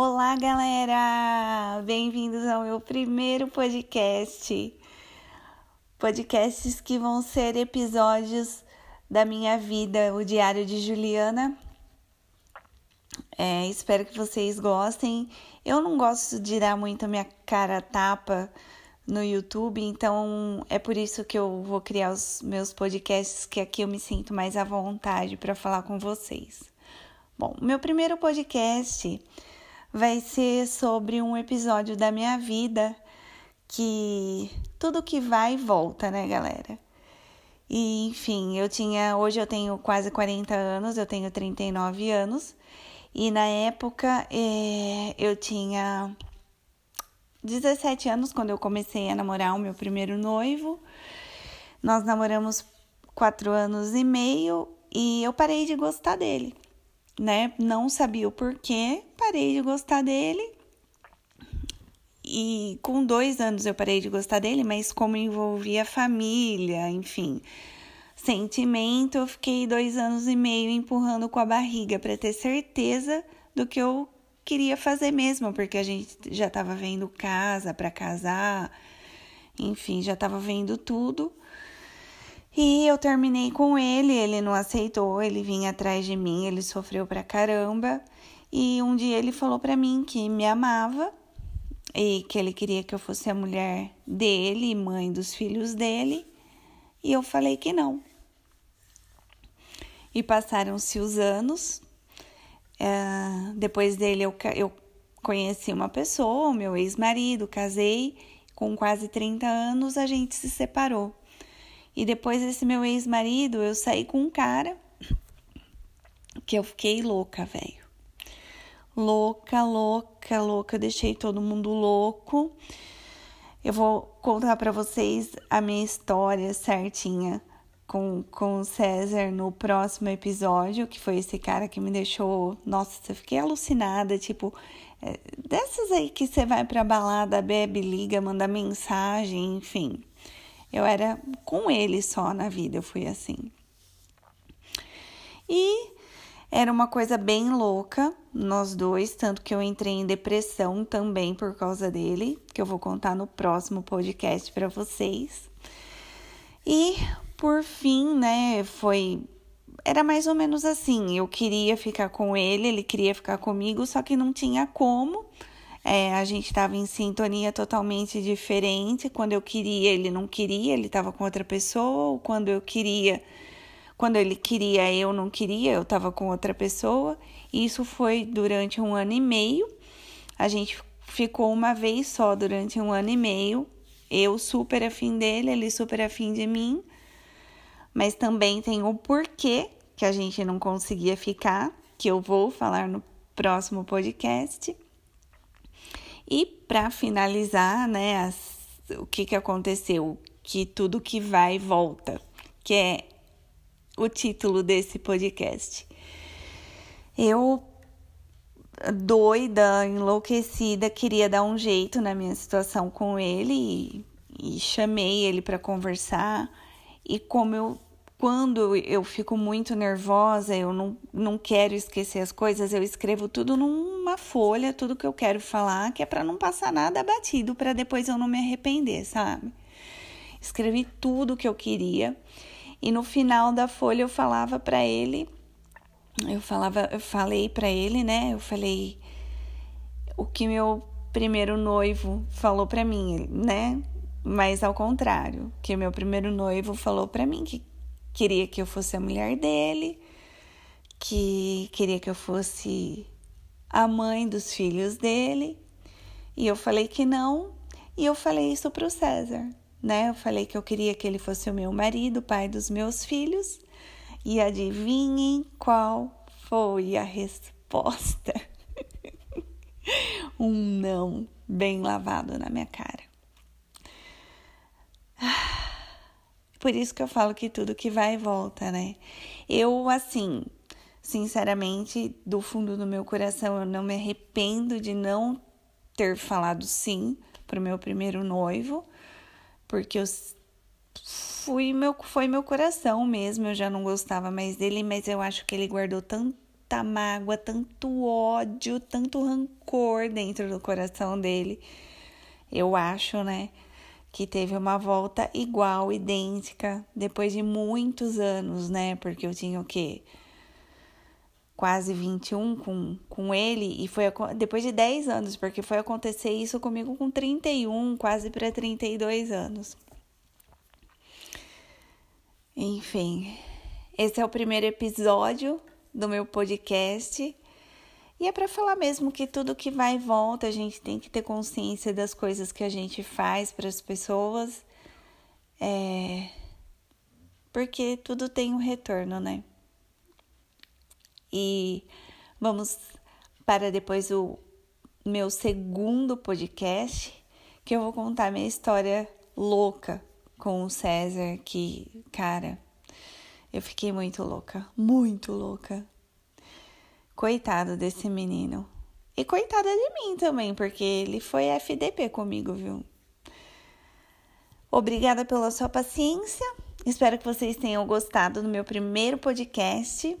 Olá, galera! Bem-vindos ao meu primeiro podcast. Podcasts que vão ser episódios da minha vida, o Diário de Juliana. É, espero que vocês gostem. Eu não gosto de dar muito a minha cara tapa no YouTube, então é por isso que eu vou criar os meus podcasts, que aqui eu me sinto mais à vontade para falar com vocês. Bom, meu primeiro podcast vai ser sobre um episódio da minha vida que tudo que vai volta, né, galera? E enfim, eu tinha, hoje eu tenho quase 40 anos, eu tenho 39 anos, e na época é, eu tinha 17 anos quando eu comecei a namorar o meu primeiro noivo. Nós namoramos quatro anos e meio e eu parei de gostar dele né? Não sabia o porquê, parei de gostar dele. E com dois anos eu parei de gostar dele, mas como envolvia família, enfim, sentimento, eu fiquei dois anos e meio empurrando com a barriga para ter certeza do que eu queria fazer mesmo, porque a gente já estava vendo casa para casar, enfim, já estava vendo tudo. E eu terminei com ele, ele não aceitou, ele vinha atrás de mim, ele sofreu pra caramba. E um dia ele falou pra mim que me amava e que ele queria que eu fosse a mulher dele, mãe dos filhos dele. E eu falei que não. E passaram-se os anos. É, depois dele, eu, eu conheci uma pessoa, meu ex-marido, casei. Com quase 30 anos, a gente se separou. E depois desse meu ex-marido, eu saí com um cara que eu fiquei louca, velho. Louca, louca, louca, deixei todo mundo louco. Eu vou contar para vocês a minha história certinha com, com o César no próximo episódio, que foi esse cara que me deixou. Nossa, eu fiquei alucinada. Tipo, é, dessas aí que você vai pra balada, bebe, liga, manda mensagem, enfim. Eu era com ele só na vida, eu fui assim. E era uma coisa bem louca, nós dois, tanto que eu entrei em depressão também por causa dele, que eu vou contar no próximo podcast para vocês. E por fim, né, foi era mais ou menos assim, eu queria ficar com ele, ele queria ficar comigo, só que não tinha como é, a gente estava em sintonia totalmente diferente. Quando eu queria, ele não queria, ele estava com outra pessoa. Quando eu queria, quando ele queria, eu não queria, eu estava com outra pessoa. Isso foi durante um ano e meio. A gente ficou uma vez só durante um ano e meio. Eu super afim dele, ele super afim de mim. Mas também tem o porquê que a gente não conseguia ficar, que eu vou falar no próximo podcast. E para finalizar, né, as, o que, que aconteceu? Que tudo que vai volta, que é o título desse podcast. Eu, doida, enlouquecida, queria dar um jeito na minha situação com ele e, e chamei ele para conversar. E como eu quando eu fico muito nervosa, eu não, não quero esquecer as coisas, eu escrevo tudo numa folha, tudo que eu quero falar, que é para não passar nada batido, para depois eu não me arrepender, sabe? Escrevi tudo que eu queria e no final da folha eu falava para ele, eu falava, eu falei para ele, né? Eu falei o que meu primeiro noivo falou para mim, né? Mas ao contrário, que meu primeiro noivo falou para mim que queria que eu fosse a mulher dele, que queria que eu fosse a mãe dos filhos dele. E eu falei que não, e eu falei isso para o César, né? Eu falei que eu queria que ele fosse o meu marido, pai dos meus filhos. E adivinhem qual foi a resposta? um não bem lavado na minha cara. Por isso que eu falo que tudo que vai e volta, né? Eu, assim, sinceramente, do fundo do meu coração, eu não me arrependo de não ter falado sim pro meu primeiro noivo, porque eu fui meu, foi meu coração mesmo, eu já não gostava mais dele, mas eu acho que ele guardou tanta mágoa, tanto ódio, tanto rancor dentro do coração dele. Eu acho, né? Que teve uma volta igual, idêntica, depois de muitos anos, né? Porque eu tinha o quê? Quase 21 com, com ele, e foi depois de 10 anos, porque foi acontecer isso comigo com 31, quase para 32 anos. Enfim, esse é o primeiro episódio do meu podcast. E é para falar mesmo que tudo que vai e volta, a gente tem que ter consciência das coisas que a gente faz para as pessoas. É... Porque tudo tem um retorno, né? E vamos para depois o meu segundo podcast, que eu vou contar minha história louca com o César, que, cara, eu fiquei muito louca, muito louca. Coitado desse menino. E coitada de mim também, porque ele foi FDP comigo, viu? Obrigada pela sua paciência. Espero que vocês tenham gostado do meu primeiro podcast.